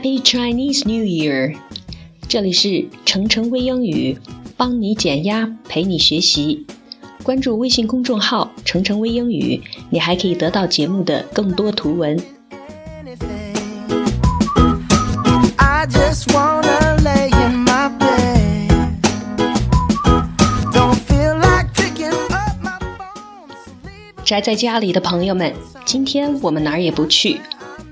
Happy Chinese New Year！这里是程程微英语，帮你减压，陪你学习。关注微信公众号“程程微英语”，你还可以得到节目的更多图文。I just wanna lay in my bed. Don't feel like picking up my phone. so leave 宅在家里的朋友们，今天我们哪儿也不去，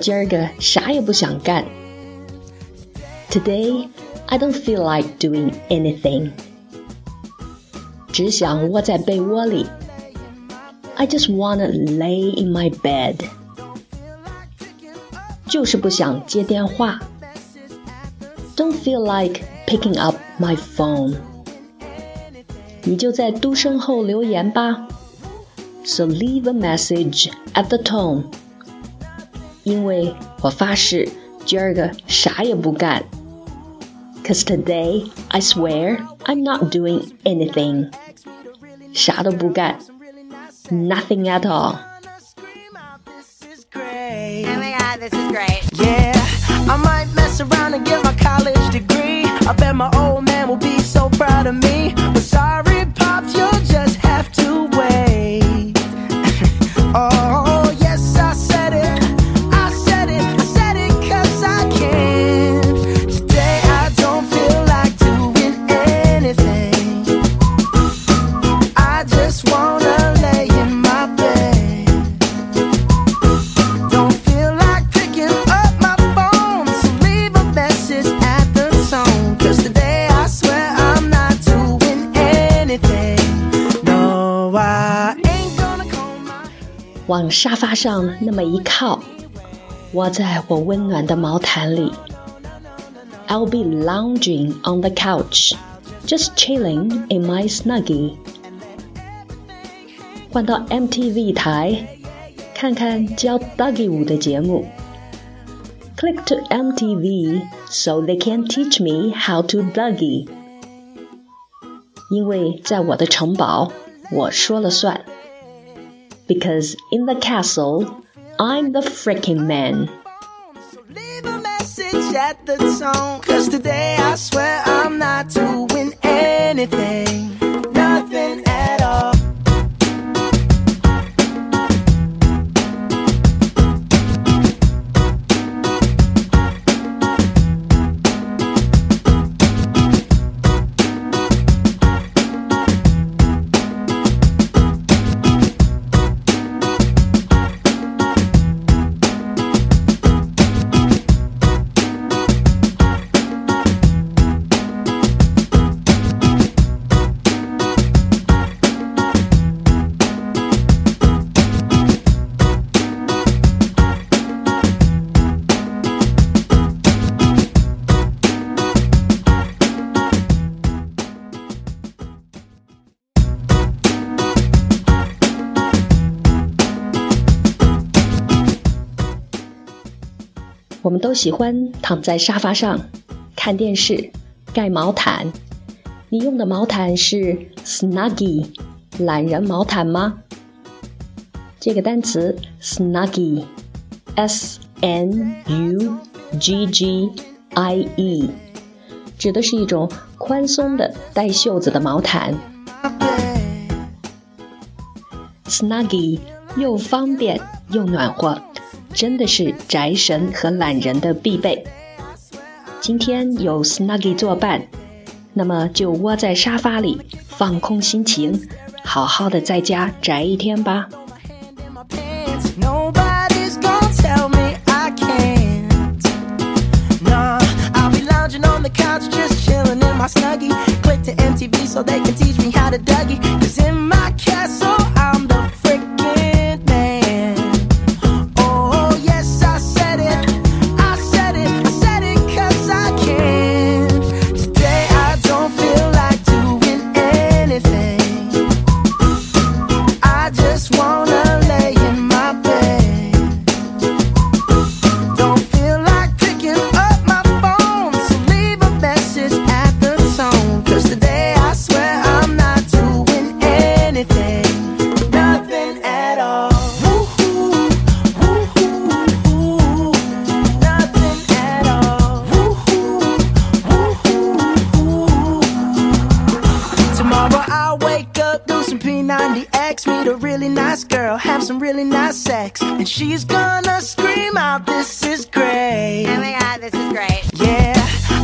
今儿个啥也不想干。Today I don't feel like doing anything，只想窝在被窝里。I just wanna lay in my bed，就是不想接电话。Don't feel like picking up my phone，你就在嘟声后留言吧。So leave a message at the tone。 因为我发誓今儿个啥也不干。Cause today I swear I'm not doing anything，啥都不干，nothing at all。 Scream out, this is great. Oh my god, this is great. Yeah, I might mess around and get 往沙发上那么一靠，窝在我温暖的毛毯里。I'll be lounging on the couch, just chilling in my snuggie. 换到 MTV 台，看看教 Dougie 舞的节目。Click to MTV so they can teach me how to Dougie. 因为在我的城堡，我说了算。 Because in the castle, I'm the freaking man. So leave a message at the tone. Cause today I swear I'm not doing anything. 我们都喜欢躺在沙发上看电视，盖毛毯。你用的毛毯是 snuggie 懒人毛毯吗？这个单词 snuggie，s n u g g i e，指的是一种宽松的带袖子的毛毯。Snuggie 又方便又暖和，真的是宅神和懒人的必备。今天有 Snuggie 作伴，那么就窝在沙发里放空心情，好好的在家宅一天吧。so they can teach me how to Dougie. Cause in my castle, have some really nice sex, and she's gonna scream out, This is great. Oh my god, this is great. Yeah,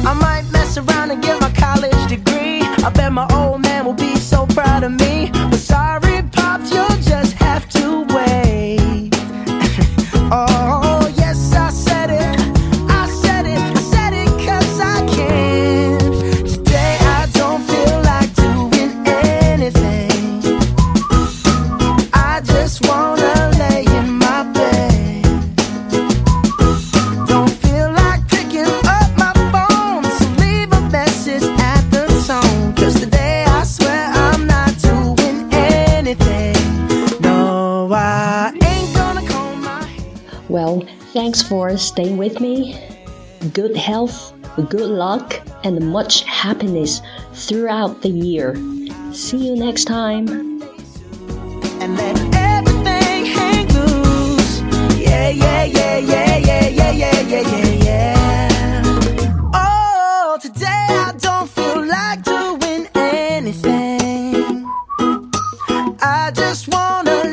I might mess around and get my college degree. I bet my old man will be so proud of me. But sorry, Pops, you'll just have to wait. oh, yes, I said it. I said it. I said it 'cause I can. Today I don't feel like doing anything. I just wanna Ain't gonna comb my. Well, thanks for staying with me. Good health, good luck, and much happiness throughout the year. See you next time. and let everything hang loose. Yeah, yeah, yeah, yeah, yeah, yeah, yeah, yeah, yeah, yeah. Oh, today I don't feel like doing anything. I just wanna